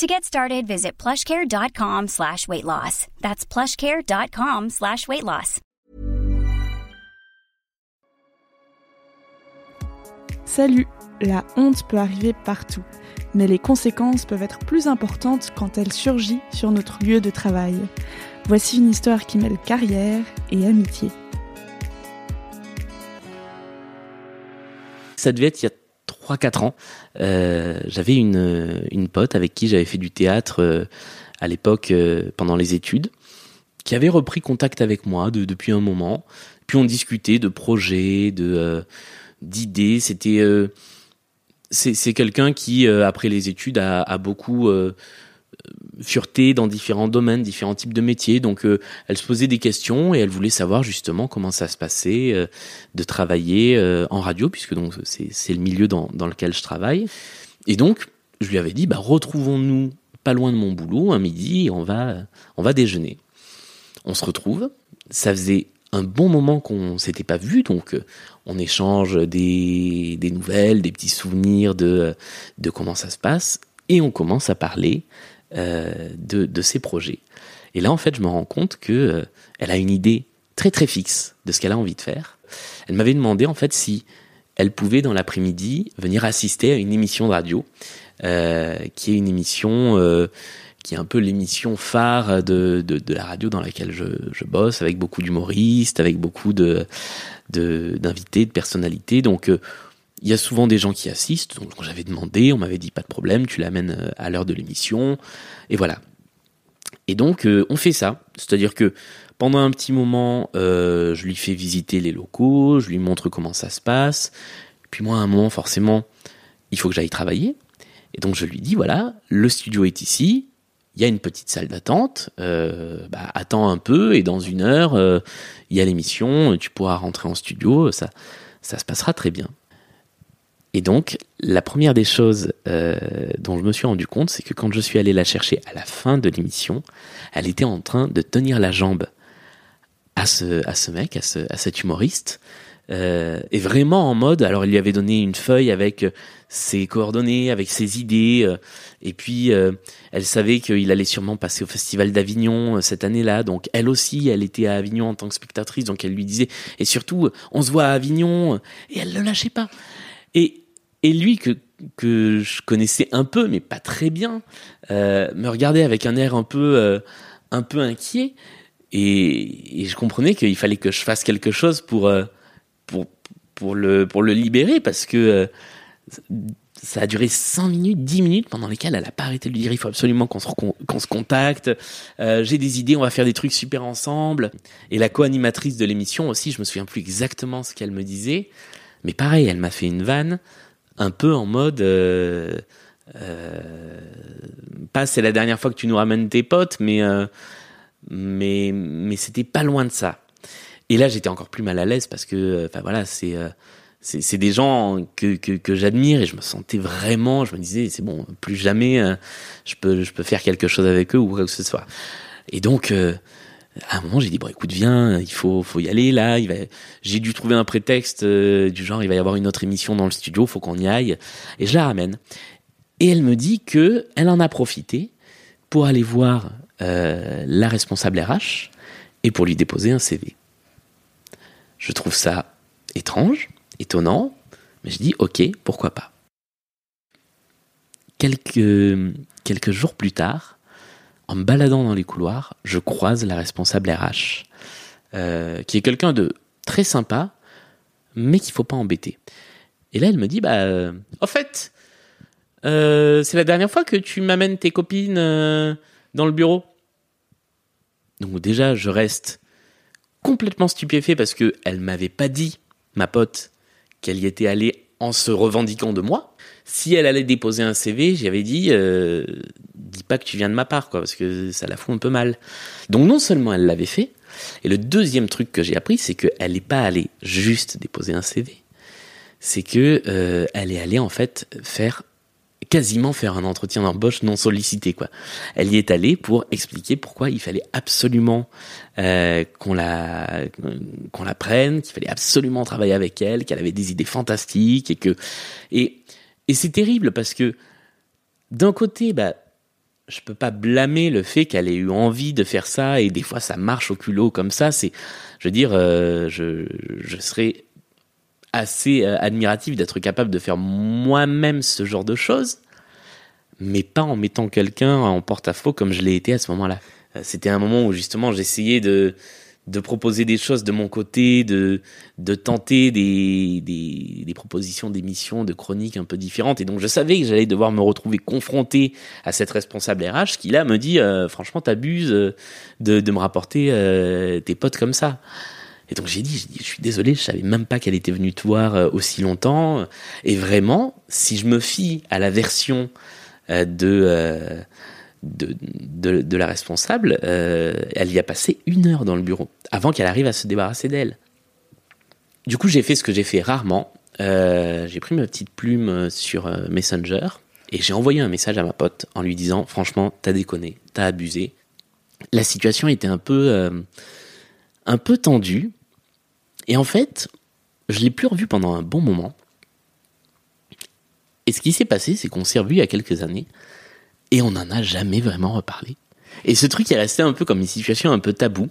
To get started, visit plushcare.com slash weight loss. That's plushcare.com slash weight loss. Salut La honte peut arriver partout, mais les conséquences peuvent être plus importantes quand elle surgit sur notre lieu de travail. Voici une histoire qui mêle carrière et amitié. Ça devait être il y a 3-4 ans. Euh, j'avais une, une pote avec qui j'avais fait du théâtre euh, à l'époque euh, pendant les études, qui avait repris contact avec moi de, depuis un moment. Puis on discutait de projets, de d'idées. C'était c'est quelqu'un qui après les études a, beaucoup fureté dans différents domaines, différents types de métiers. Donc, euh, elle se posait des questions et elle voulait savoir justement comment ça se passait euh, de travailler euh, en radio, puisque donc c'est le milieu dans, lequel je travaille. Et donc, je lui avais dit, bah, retrouvons-nous pas loin de mon boulot un midi, on va on va déjeuner. On se retrouve. Ça faisait un bon moment qu'on s'était pas vu, donc on échange des, des nouvelles, des petits souvenirs de, de comment ça se passe, et on commence à parler de, de ses projets. Et là, en fait, je me rends compte que euh, elle a une idée très très fixe de ce qu'elle a envie de faire. Elle m'avait demandé en fait si elle pouvait dans l'après-midi venir assister à une émission de radio, euh, qui est une émission euh, qui est un peu l'émission phare de, de, de la radio dans laquelle je, je bosse, avec beaucoup d'humoristes, avec beaucoup de d'invités, de, personnalités. Donc euh, il y a souvent des gens qui assistent. Donc j'avais demandé, on m'avait dit pas de problème, tu l'amènes euh, à l'heure de l'émission, et voilà. Et donc euh, on fait ça, c'est-à-dire que pendant un petit moment, euh, je lui fais visiter les locaux, je lui montre comment ça se passe. Puis moi, à un moment, forcément, il faut que j'aille travailler. Et donc je lui dis voilà, le studio est ici. Il y a une petite salle d'attente. Bah, attends un peu et dans une heure, il y a l'émission. Tu pourras rentrer en studio. Ça se passera très bien. Et donc, la première des choses euh, dont je me suis rendu compte, c'est que quand je suis allé la chercher à la fin de l'émission, elle était en train de tenir la jambe à ce, à ce mec, à, ce, à cet humoriste, euh, et vraiment en mode, alors il lui avait donné une feuille avec euh, ses coordonnées, avec ses idées, euh, et puis euh, elle savait qu'il allait sûrement passer au Festival d'Avignon euh, cette année-là, donc elle aussi, elle était à Avignon en tant que spectatrice, donc elle lui disait, et surtout, on se voit à Avignon, et elle le lâchait pas. Et, lui, que, que je connaissais un peu, mais pas très bien, euh, me regardait avec un air un peu, euh, un peu inquiet, et, je comprenais qu'il fallait que je fasse quelque chose pour, euh, pour, pour, le, pour le libérer, parce que ça a duré 5 minutes, 10 minutes pendant lesquelles elle a pas arrêté de lui dire il faut absolument qu'on se, qu'on se contacte, j'ai des idées, on va faire des trucs super ensemble. Et la co-animatrice de l'émission aussi, je me souviens plus exactement ce qu'elle me disait, mais pareil, elle m'a fait une vanne un peu en mode euh, euh, pas c'est la dernière fois que tu nous ramènes tes potes, mais euh, mais mais c'était pas loin de ça. Et là, j'étais encore plus mal à l'aise parce que, enfin voilà, c'est c'est des gens que que, que j'admire et je me sentais vraiment, je me disais c'est bon, plus jamais je peux je peux faire quelque chose avec eux ou quoi que ce soit. Et donc à un moment, j'ai dit bon, écoute, viens, il faut faut y aller là. J'ai dû trouver un prétexte euh, du genre il va y avoir une autre émission dans le studio, faut qu'on y aille. Et je la ramène. Et elle me dit que elle en a profité pour aller voir euh, la responsable RH et pour lui déposer un CV. Je trouve ça étrange, étonnant, mais je dis ok, pourquoi pas. Quelques jours plus tard, en me baladant dans les couloirs, je croise la responsable RH, euh, qui est quelqu'un de très sympa, mais qu'il faut pas embêter. Et là, elle me dit, bah, euh, au fait, euh, c'est la dernière fois que tu m'amènes tes copines euh, dans le bureau. Donc déjà, je reste complètement stupéfait parce que elle m'avait pas dit, ma pote, qu'elle y était allée en se revendiquant de moi. Si elle allait déposer un CV, j'avais dit, que tu viens de ma part, quoi, parce que ça la fout un peu mal. Donc non seulement elle l'avait fait, Et le deuxième truc que j'ai appris, c'est qu'elle n'est pas allée juste déposer un CV. C'est que euh, elle est allée en fait faire quasiment faire un entretien d'embauche non sollicité quoi. Elle y est allée pour expliquer pourquoi il fallait absolument euh, qu'on la qu'on la prenne, qu'il fallait absolument travailler avec elle, qu'elle avait des idées fantastiques et que et et c'est terrible parce que d'un côté bah je peux pas blâmer le fait qu'elle ait eu envie de faire ça et des fois ça marche au culot comme ça. C'est, je veux dire, euh, je, je serais assez euh, admiratif d'être capable de faire moi-même ce genre de choses, mais pas en mettant quelqu'un en porte-à-faux comme je l'ai été à ce moment-là. Euh, c'était un moment où justement j'essayais de de proposer des choses de mon côté, de, de tenter des, des, des propositions d'émissions, de chroniques un peu différentes. Et donc je savais que j'allais devoir me retrouver confronté à cette responsable RH qui là me dit euh, franchement t'abuses de, de me rapporter euh, tes potes comme ça. Et donc j'ai dit, dit, je suis désolé, je savais même pas qu'elle était venue te voir euh, aussi longtemps. Et vraiment, si je me fie à la version euh, de, euh, de, la responsable, elle y a passé une heure dans le bureau avant qu'elle arrive à se débarrasser d'elle. Du coup, j'ai fait ce que j'ai fait rarement. j'ai pris ma petite plume sur Messenger et j'ai envoyé un message à ma pote en lui disant, franchement, t'as déconné, t'as abusé. La situation était un peu un peu tendue et en fait, je l'ai plus revu pendant un bon moment. Et ce qui s'est passé, c'est qu'on s'est revu il y a quelques années et on n'en a jamais vraiment reparlé. Et ce truc est resté un peu comme une situation un peu tabou.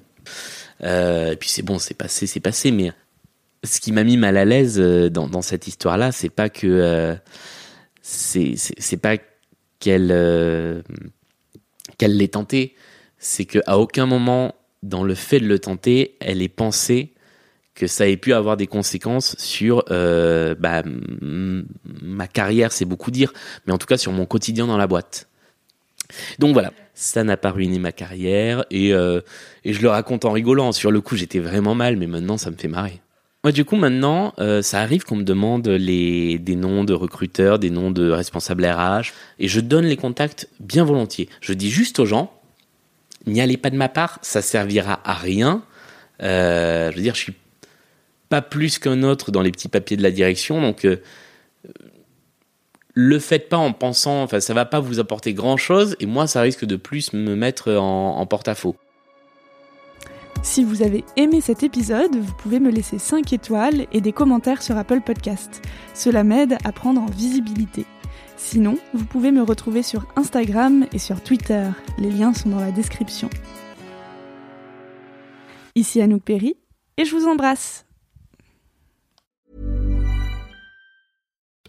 Euh, et puis c'est bon, c'est passé, c'est passé. Mais ce qui m'a mis mal à l'aise euh, dans, cette histoire-là, c'est pas que euh, c'est pas qu'elle euh, qu'elle l'ait tenté, c'est que à aucun moment dans le fait de le tenter, elle est pensée que ça ait pu avoir des conséquences sur euh, bah, ma carrière, c'est beaucoup dire, mais en tout cas sur mon quotidien dans la boîte. Donc voilà, ça n'a pas ruiné ma carrière et, euh, et je le raconte en rigolant. Sur le coup, j'étais vraiment mal, mais maintenant, ça me fait marrer. Moi, du coup, maintenant, euh, ça arrive qu'on me demande des noms de recruteurs, des noms de responsables RH, et je donne les contacts bien volontiers. Je dis juste aux gens, n'y allez pas de ma part, ça servira à rien. Euh, je veux dire, je suis pas plus qu'un autre dans les petits papiers de la direction. Donc, le faites pas en pensant, enfin, ça va pas vous apporter grand chose. Et moi, ça risque de plus me mettre en, porte-à-faux. Si vous avez aimé cet épisode, vous pouvez me laisser 5 étoiles et des commentaires sur Apple Podcast. Cela m'aide à prendre en visibilité. Sinon, vous pouvez me retrouver sur Instagram et sur Twitter. Les liens sont dans la description. Ici Anouk Perry et je vous embrasse.